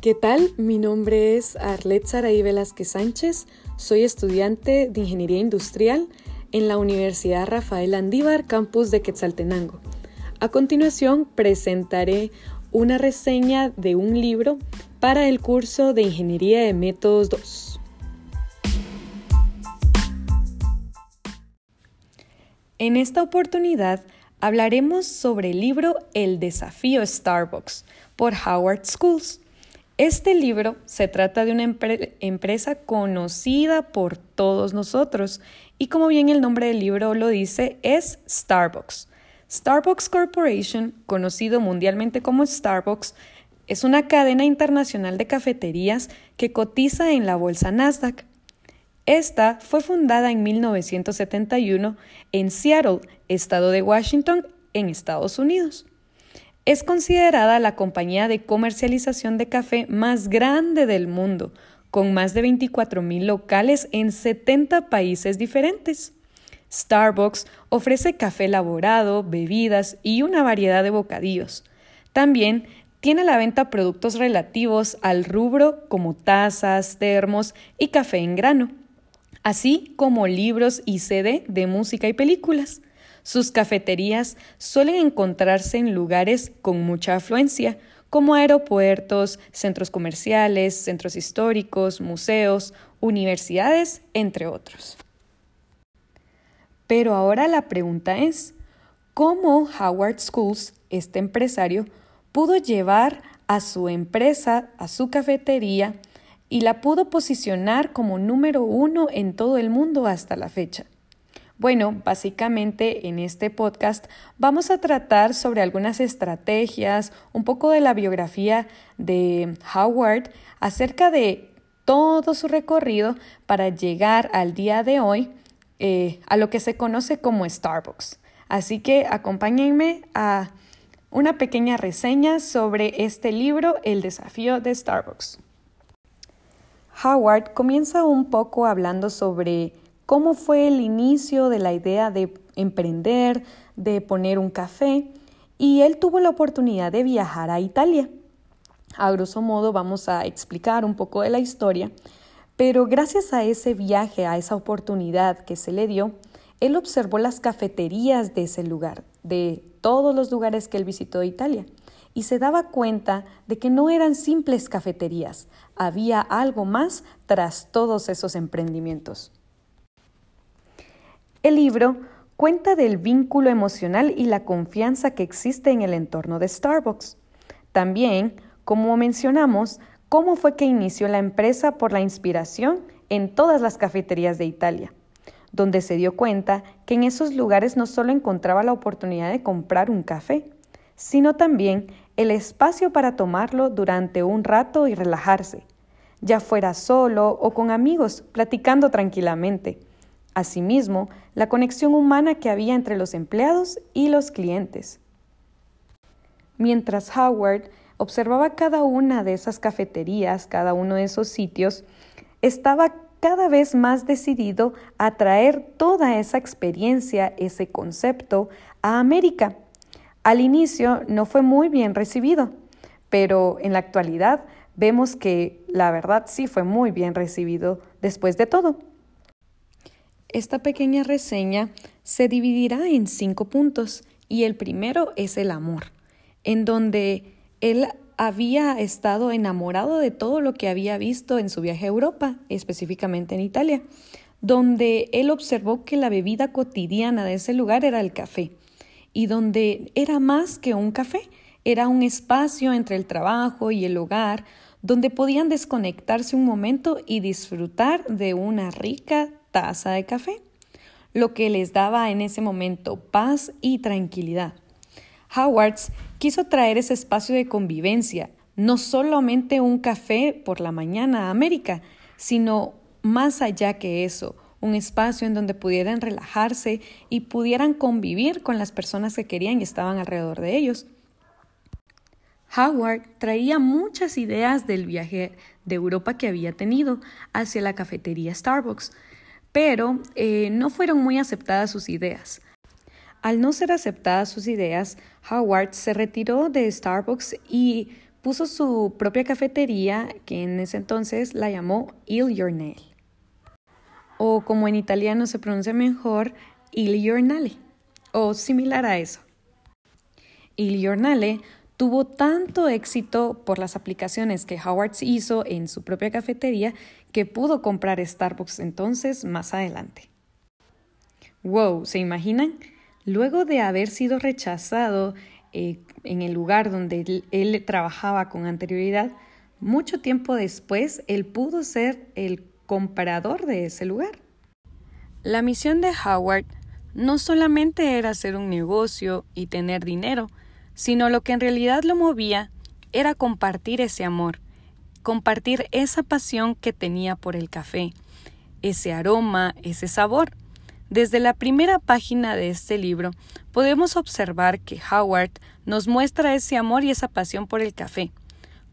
¿Qué tal? Mi nombre es Arlet Saraí Velázquez Sánchez. Soy estudiante de Ingeniería Industrial en la Universidad Rafael Andívar, campus de Quetzaltenango. A continuación presentaré una reseña de un libro para el curso de Ingeniería de Métodos 2. En esta oportunidad hablaremos sobre el libro El desafío Starbucks por Howard Schools. Este libro se trata de una empresa conocida por todos nosotros y como bien el nombre del libro lo dice, es Starbucks. Starbucks Corporation, conocido mundialmente como Starbucks, es una cadena internacional de cafeterías que cotiza en la bolsa Nasdaq. Esta fue fundada en 1971 en Seattle, estado de Washington, en Estados Unidos. Es considerada la compañía de comercialización de café más grande del mundo, con más de 24.000 locales en 70 países diferentes. Starbucks ofrece café elaborado, bebidas y una variedad de bocadillos. También tiene a la venta productos relativos al rubro como tazas, termos y café en grano, así como libros y CD de música y películas. Sus cafeterías suelen encontrarse en lugares con mucha afluencia, como aeropuertos, centros comerciales, centros históricos, museos, universidades, entre otros. Pero ahora la pregunta es, ¿cómo Howard Schools, este empresario, pudo llevar a su empresa, a su cafetería, y la pudo posicionar como número uno en todo el mundo hasta la fecha? Bueno, básicamente en este podcast vamos a tratar sobre algunas estrategias, un poco de la biografía de Howard acerca de todo su recorrido para llegar al día de hoy eh, a lo que se conoce como Starbucks. Así que acompáñenme a una pequeña reseña sobre este libro, El desafío de Starbucks. Howard comienza un poco hablando sobre cómo fue el inicio de la idea de emprender, de poner un café, y él tuvo la oportunidad de viajar a Italia. A grosso modo vamos a explicar un poco de la historia, pero gracias a ese viaje, a esa oportunidad que se le dio, él observó las cafeterías de ese lugar, de todos los lugares que él visitó de Italia, y se daba cuenta de que no eran simples cafeterías, había algo más tras todos esos emprendimientos. El libro cuenta del vínculo emocional y la confianza que existe en el entorno de Starbucks. También, como mencionamos, cómo fue que inició la empresa por la inspiración en todas las cafeterías de Italia, donde se dio cuenta que en esos lugares no solo encontraba la oportunidad de comprar un café, sino también el espacio para tomarlo durante un rato y relajarse, ya fuera solo o con amigos, platicando tranquilamente Asimismo, la conexión humana que había entre los empleados y los clientes. Mientras Howard observaba cada una de esas cafeterías, cada uno de esos sitios, estaba cada vez más decidido a traer toda esa experiencia, ese concepto, a América. Al inicio no fue muy bien recibido, pero en la actualidad vemos que la verdad sí fue muy bien recibido después de todo. Esta pequeña reseña se dividirá en cinco puntos y el primero es el amor, en donde él había estado enamorado de todo lo que había visto en su viaje a Europa, específicamente en Italia, donde él observó que la bebida cotidiana de ese lugar era el café, y donde era más que un café, era un espacio entre el trabajo y el hogar, donde podían desconectarse un momento y disfrutar de una rica taza de café, lo que les daba en ese momento paz y tranquilidad. Howards quiso traer ese espacio de convivencia, no solamente un café por la mañana a América, sino más allá que eso, un espacio en donde pudieran relajarse y pudieran convivir con las personas que querían y estaban alrededor de ellos. Howard traía muchas ideas del viaje de Europa que había tenido hacia la cafetería Starbucks, pero eh, no fueron muy aceptadas sus ideas. Al no ser aceptadas sus ideas, Howard se retiró de Starbucks y puso su propia cafetería que en ese entonces la llamó Il Giornale. O como en italiano se pronuncia mejor, Il Giornale, o similar a eso. Il Giornale tuvo tanto éxito por las aplicaciones que Howard hizo en su propia cafetería que pudo comprar Starbucks entonces más adelante. Wow, ¿se imaginan? Luego de haber sido rechazado eh, en el lugar donde él, trabajaba con anterioridad, mucho tiempo después él pudo ser el comprador de ese lugar. La misión de Howard no solamente era hacer un negocio y tener dinero, sino lo que en realidad lo movía era compartir ese amor, compartir esa pasión que tenía por el café, ese aroma, ese sabor. Desde la primera página de este libro podemos observar que Howard nos muestra ese amor y esa pasión por el café,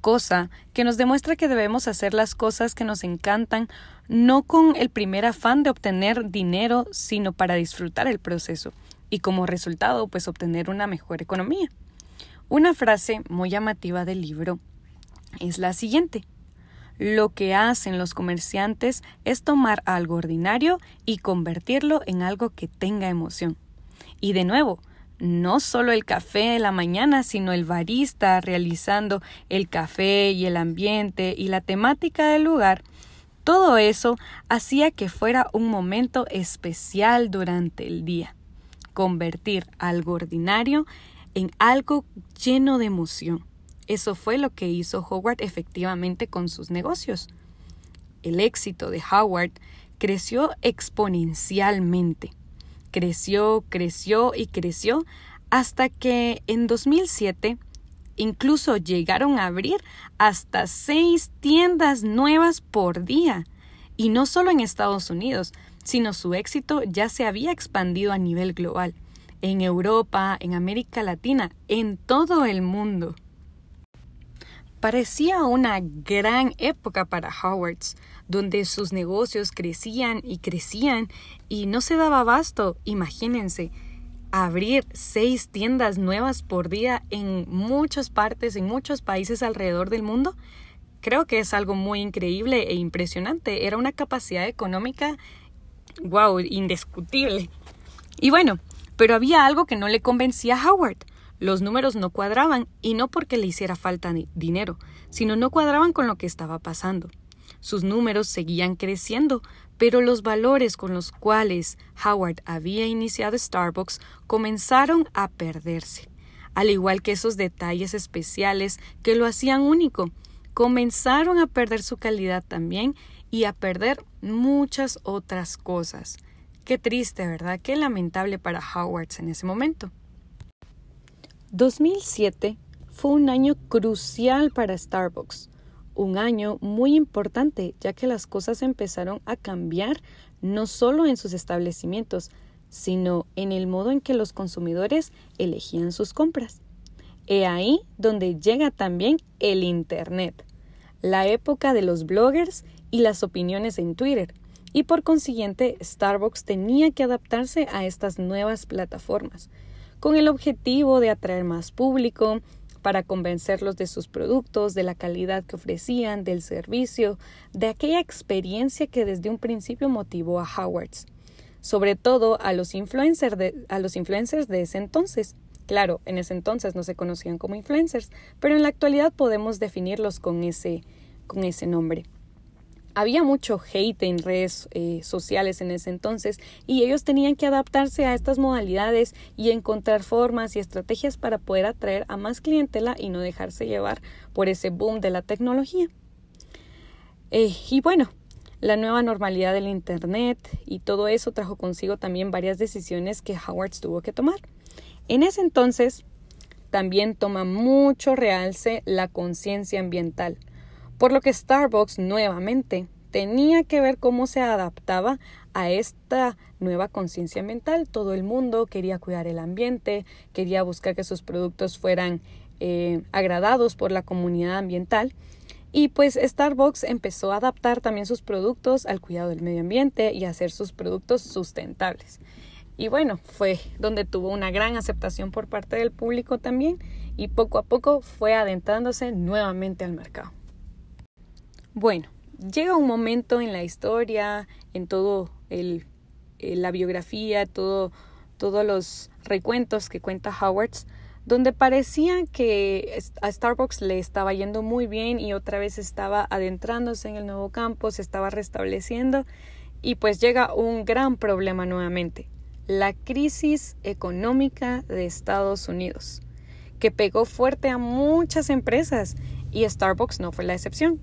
cosa que nos demuestra que debemos hacer las cosas que nos encantan no con el primer afán de obtener dinero, sino para disfrutar el proceso y como resultado pues obtener una mejor economía. Una frase muy llamativa del libro es la siguiente. Lo que hacen los comerciantes es tomar algo ordinario y convertirlo en algo que tenga emoción. Y de nuevo, no solo el café de la mañana, sino el barista realizando el café y el ambiente y la temática del lugar, todo eso hacía que fuera un momento especial durante el día. Convertir algo ordinario en algo lleno de emoción. Eso fue lo que hizo Howard efectivamente con sus negocios. El éxito de Howard creció exponencialmente. Creció, creció y creció hasta que en 2007 incluso llegaron a abrir hasta seis tiendas nuevas por día. Y no solo en Estados Unidos, sino su éxito ya se había expandido a nivel global en Europa, en América Latina, en todo el mundo. Parecía una gran época para Howards, donde sus negocios crecían y crecían y no se daba abasto. Imagínense, abrir seis tiendas nuevas por día en muchas partes, en muchos países alrededor del mundo. Creo que es algo muy increíble e impresionante. Era una capacidad económica, wow, indiscutible. Y bueno, pero había algo que no le convencía a Howard. Los números no cuadraban, y no porque le hiciera falta dinero, sino no cuadraban con lo que estaba pasando. Sus números seguían creciendo, pero los valores con los cuales Howard había iniciado Starbucks comenzaron a perderse, al igual que esos detalles especiales que lo hacían único. Comenzaron a perder su calidad también y a perder muchas otras cosas. Qué triste, ¿verdad? Qué lamentable para Howards en ese momento. 2007 fue un año crucial para Starbucks, un año muy importante ya que las cosas empezaron a cambiar no solo en sus establecimientos, sino en el modo en que los consumidores elegían sus compras. He ahí donde llega también el Internet, la época de los bloggers y las opiniones en Twitter, y por consiguiente Starbucks tenía que adaptarse a estas nuevas plataformas, con el objetivo de atraer más público, para convencerlos de sus productos, de la calidad que ofrecían, del servicio, de aquella experiencia que desde un principio motivó a Howards, sobre todo a los, influencers de, a los influencers de ese entonces. Claro, en ese entonces no se conocían como influencers, pero en la actualidad podemos definirlos con ese, con ese nombre había mucho hate en redes eh, sociales en ese entonces y ellos tenían que adaptarse a estas modalidades y encontrar formas y estrategias para poder atraer a más clientela y no dejarse llevar por ese boom de la tecnología. Eh, y bueno, la nueva normalidad del Internet y todo eso trajo consigo también varias decisiones que Howard tuvo que tomar. En ese entonces también toma mucho realce la conciencia ambiental por lo que Starbucks nuevamente tenía que ver cómo se adaptaba a esta nueva conciencia mental. Todo el mundo quería cuidar el ambiente, quería buscar que sus productos fueran eh, agradados por la comunidad ambiental. Y pues Starbucks empezó a adaptar también sus productos al cuidado del medio ambiente y a hacer sus productos sustentables. Y bueno, fue donde tuvo una gran aceptación por parte del público también y poco a poco fue adentrándose nuevamente al mercado. Bueno, llega un momento en la historia, en todo el, eh, la biografía, todo, todos los recuentos que cuenta Howards, donde parecía que a Starbucks le estaba yendo muy bien y otra vez estaba adentrándose en el nuevo campo, se estaba restableciendo y pues llega un gran problema nuevamente, la crisis económica de Estados Unidos, que pegó fuerte a muchas empresas y Starbucks no fue la excepción.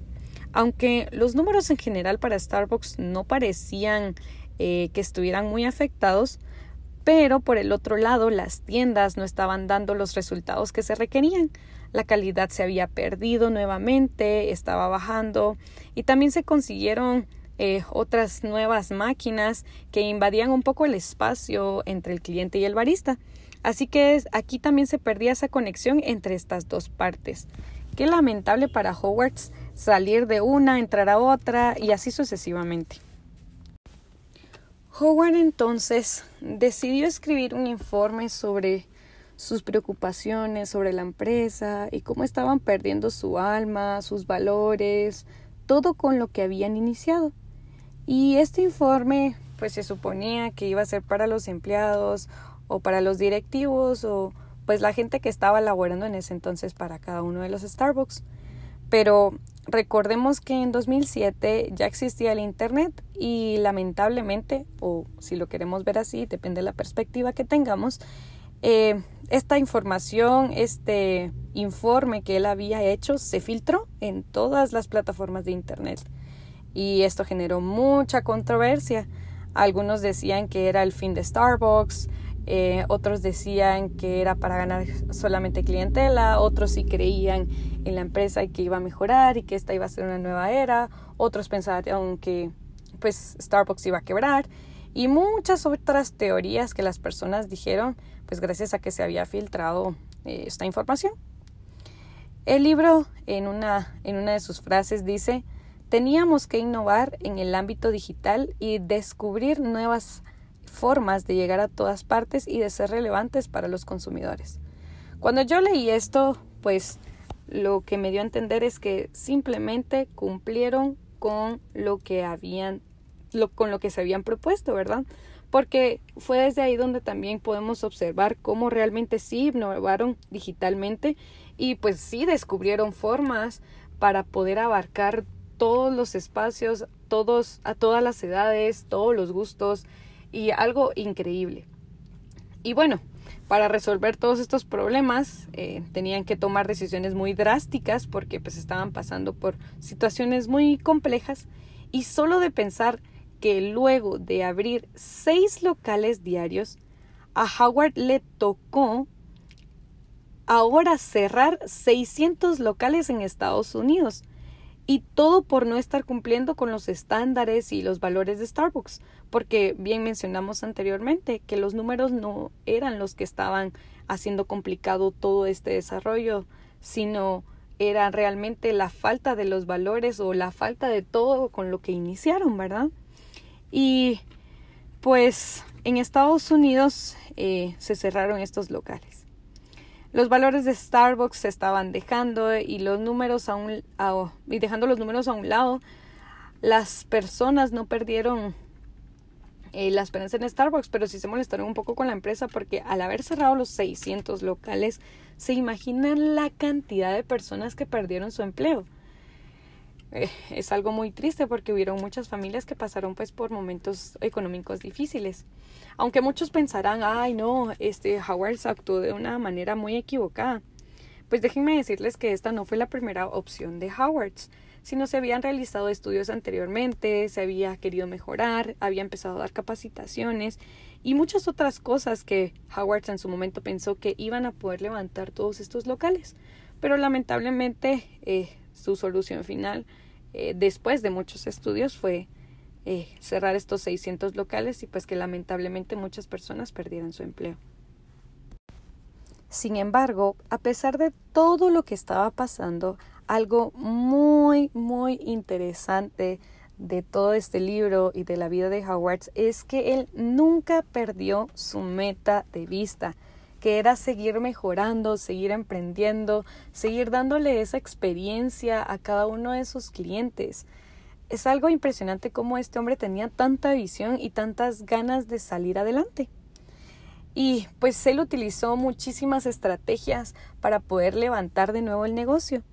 Aunque los números en general para Starbucks no parecían eh, que estuvieran muy afectados, pero por el otro lado las tiendas no estaban dando los resultados que se requerían. La calidad se había perdido nuevamente, estaba bajando y también se consiguieron eh, otras nuevas máquinas que invadían un poco el espacio entre el cliente y el barista. Así que aquí también se perdía esa conexión entre estas dos partes. Qué lamentable para Hogwarts salir de una, entrar a otra y así sucesivamente. Howard entonces decidió escribir un informe sobre sus preocupaciones sobre la empresa y cómo estaban perdiendo su alma, sus valores, todo con lo que habían iniciado. Y este informe pues se suponía que iba a ser para los empleados o para los directivos o pues la gente que estaba laborando en ese entonces para cada uno de los Starbucks. Pero recordemos que en 2007 ya existía el Internet y lamentablemente, o si lo queremos ver así, depende de la perspectiva que tengamos, eh, esta información, este informe que él había hecho, se filtró en todas las plataformas de Internet y esto generó mucha controversia. Algunos decían que era el fin de Starbucks, eh, otros decían que era para ganar solamente clientela, otros sí creían en la empresa y que iba a mejorar y que esta iba a ser una nueva era, otros pensaban que pues Starbucks iba a quebrar y muchas otras teorías que las personas dijeron pues gracias a que se había filtrado eh, esta información. El libro en una, en una de sus frases dice Teníamos que innovar en el ámbito digital y descubrir nuevas formas de llegar a todas partes y de ser relevantes para los consumidores. Cuando yo leí esto, pues lo que me dio a entender es que simplemente cumplieron con lo que habían con lo que se habían propuesto, ¿verdad? Porque fue desde ahí donde también podemos observar cómo realmente sí innovaron digitalmente y pues sí descubrieron formas para poder abarcar todos los espacios, todos, a todas las edades, todos los gustos y algo increíble. Y bueno, para resolver todos estos problemas eh, tenían que tomar decisiones muy drásticas porque pues estaban pasando por situaciones muy complejas y solo de pensar que luego de abrir seis locales diarios a Howard le tocó ahora cerrar 600 locales en Estados Unidos y todo por no estar cumpliendo con los estándares y los valores de Starbucks, porque bien mencionamos anteriormente que los números no eran los que estaban haciendo complicado todo este desarrollo, sino era realmente la falta de los valores o la falta de todo con lo que iniciaron, ¿verdad? Y pues en Estados Unidos eh, se cerraron estos locales. Los valores de Starbucks se estaban dejando y los números a un, y dejando los números a un lado, las personas no perdieron eh, la esperanza en Starbucks, pero sí se molestaron un poco con la empresa porque al haber cerrado los 600 locales, se imaginan la cantidad de personas que perdieron su empleo. Eh, es algo muy triste porque hubieron muchas familias que pasaron pues por momentos económicos difíciles. Aunque muchos pensarán, ay no, este Howard actuó de una manera muy equivocada. Pues déjenme decirles que esta no fue la primera opción de Howard, sino se habían realizado estudios anteriormente, se había querido mejorar, había empezado a dar capacitaciones y muchas otras cosas que Howard en su momento pensó que iban a poder levantar todos estos locales. Pero lamentablemente eh, su solución final, eh, después de muchos estudios, fue eh, cerrar estos 600 locales y pues que lamentablemente muchas personas perdieran su empleo. Sin embargo, a pesar de todo lo que estaba pasando, algo muy, muy interesante de todo este libro y de la vida de Howard es que él nunca perdió su meta de vista, que era seguir mejorando, seguir emprendiendo, seguir dándole esa experiencia a cada uno de sus clientes. Es algo impresionante cómo este hombre tenía tanta visión y tantas ganas de salir adelante. Y pues él utilizó muchísimas estrategias para poder levantar de nuevo el negocio.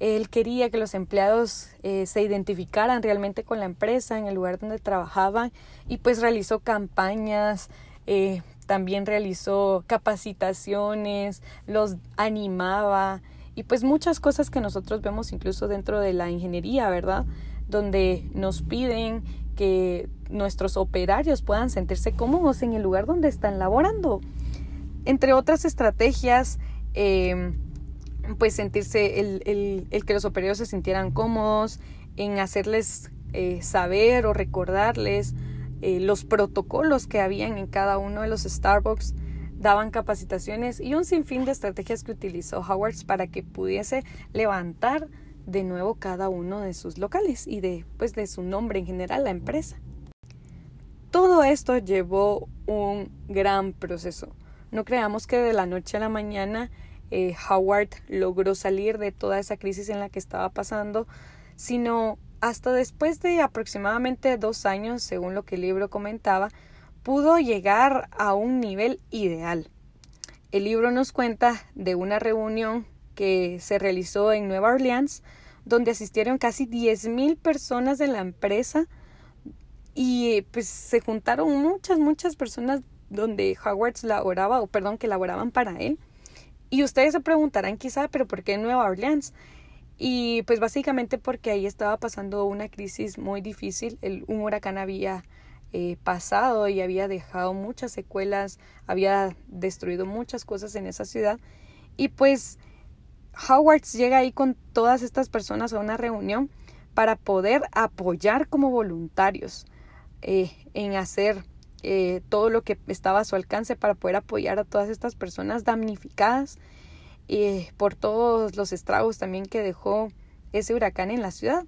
Él quería que los empleados eh, se identificaran realmente con la empresa en el lugar donde trabajaban y pues realizó campañas, eh, también realizó capacitaciones, los animaba y pues muchas cosas que nosotros vemos incluso dentro de la ingeniería, ¿verdad? Donde nos piden que nuestros operarios puedan sentirse cómodos en el lugar donde están laborando. Entre otras estrategias, em, pues sentirse, el, el, que los operarios se sintieran cómodos, en hacerles eh, saber o recordarles eh, los protocolos que habían en cada uno de los Starbucks, daban capacitaciones y un sinfín de estrategias que utilizó Howard para que pudiese levantar de nuevo cada uno de sus locales y de pues de su nombre en general la empresa. Todo esto llevó un gran proceso. No creamos que de la noche a la mañana eh, Howard logró salir de toda esa crisis en la que estaba pasando, sino hasta después de aproximadamente dos años, según lo que el libro comentaba, pudo llegar a un nivel ideal. El libro nos cuenta de una reunión que se realizó en Nueva Orleans, donde asistieron casi 10.000 personas de la empresa y pues se juntaron muchas, muchas personas donde Howard laboraba, o perdón, que laboraban para él. Y ustedes se preguntarán quizá, pero ¿por qué Nueva Orleans? Y pues básicamente porque ahí estaba pasando una crisis muy difícil. El, un huracán había eh, pasado y había dejado muchas secuelas, había destruido muchas cosas en esa ciudad. Y pues Howard llega ahí con todas estas personas a una reunión para poder apoyar como voluntarios eh, en hacer eh, todo lo que estaba a su alcance para poder apoyar a todas estas personas damnificadas eh, por todos los estragos también que dejó ese huracán en la ciudad.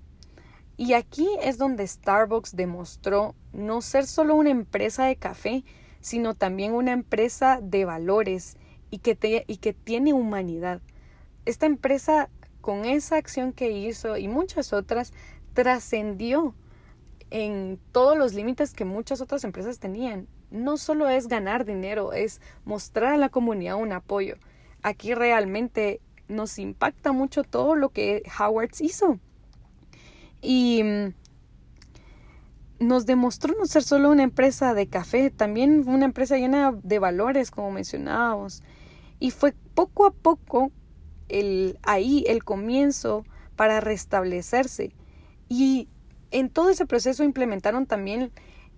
Y aquí es donde Starbucks demostró no ser solo una empresa de café, sino también una empresa de valores y que, y que tiene humanidad. Esta empresa, con esa acción que hizo y muchas otras, trascendió en todos los límites que muchas otras empresas tenían. No solo es ganar dinero, es mostrar a la comunidad un apoyo. Aquí realmente nos impacta mucho todo lo que Howard hizo. Y mm, nos demostró no ser solo una empresa de café, también una empresa llena de valores, como mencionábamos. Y fue poco a poco el, ahí el comienzo para restablecerse. Y en todo ese proceso implementaron también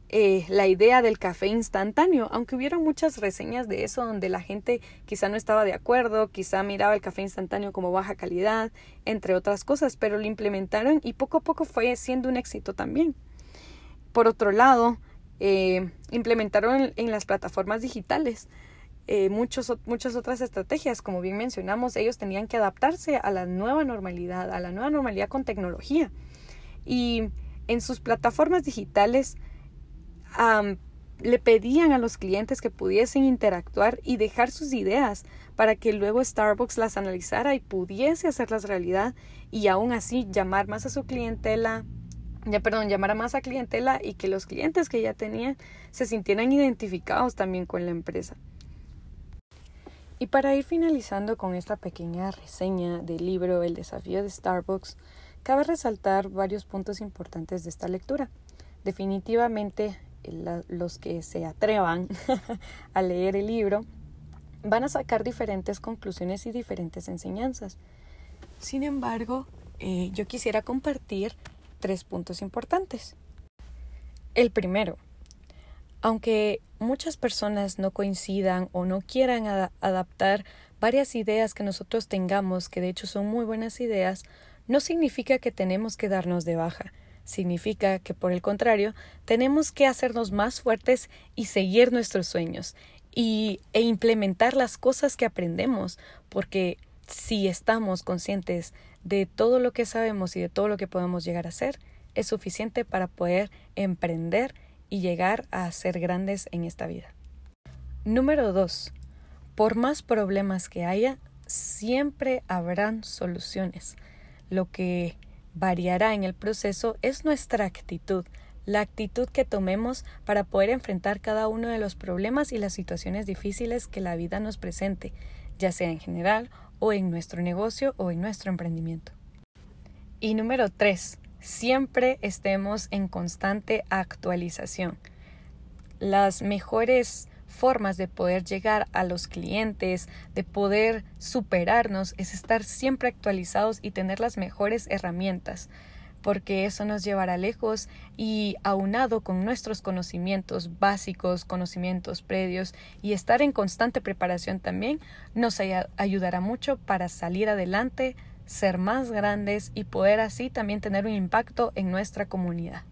eh, la idea del café instantáneo, aunque hubieron muchas reseñas de eso donde la gente quizá no estaba de acuerdo, quizá miraba el café instantáneo como baja calidad, entre otras cosas, pero lo implementaron y poco a poco fue siendo un éxito también. Por otro lado, eh, implementaron en las plataformas digitales eh, muchos, muchas otras estrategias. Como bien mencionamos, ellos tenían que adaptarse a la nueva normalidad, a la nueva normalidad con tecnología. Y en sus plataformas digitales le pedían a los clientes que pudiesen interactuar y dejar sus ideas para que luego Starbucks las analizara y pudiese hacerlas realidad y aún así llamar más a su clientela, ya perdón, llamar a más a clientela y que los clientes que ya tenían se sintieran identificados también con la empresa. Y para ir finalizando con esta pequeña reseña del libro El desafío de Starbucks, cabe resaltar varios puntos importantes de esta lectura. Definitivamente los que se atrevan a leer el libro van a sacar diferentes conclusiones y diferentes enseñanzas. Sin embargo, eh, yo quisiera compartir tres puntos importantes. El primero, aunque muchas personas no coincidan o no quieran adaptar varias ideas que nosotros tengamos, que de hecho son muy buenas ideas, no significa que tenemos que darnos de baja. Significa que, por el contrario, tenemos que hacernos más fuertes y seguir nuestros sueños y, e implementar las cosas que aprendemos, porque si estamos conscientes de todo lo que sabemos y de todo lo que podemos llegar a hacer, es suficiente para poder emprender y llegar a ser grandes en esta vida. Número 2. Por más problemas que haya, siempre habrán soluciones. Lo que variará en el proceso es nuestra actitud, la actitud que tomemos para poder enfrentar cada uno de los problemas y las situaciones difíciles que la vida nos presente, ya sea en general o en nuestro negocio o en nuestro emprendimiento. Y número tres, siempre estemos en constante actualización. Las mejores formas de poder llegar a los clientes, de poder superarnos, es estar siempre actualizados y tener las mejores herramientas porque eso nos llevará lejos y aunado con nuestros conocimientos básicos, conocimientos previos y estar en constante preparación también, nos ayudará mucho para salir adelante, ser más grandes y poder así también tener un impacto en nuestra comunidad.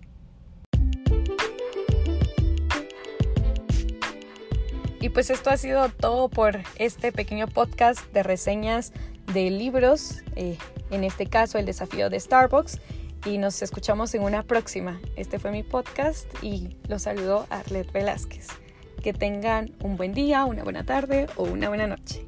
Y pues esto ha sido todo por este pequeño podcast de reseñas de libros, eh, en este caso el desafío de Starbucks y nos escuchamos en una próxima. Este fue mi podcast y los saludo Arlet Velázquez. Que tengan un buen día, una buena tarde o una buena noche.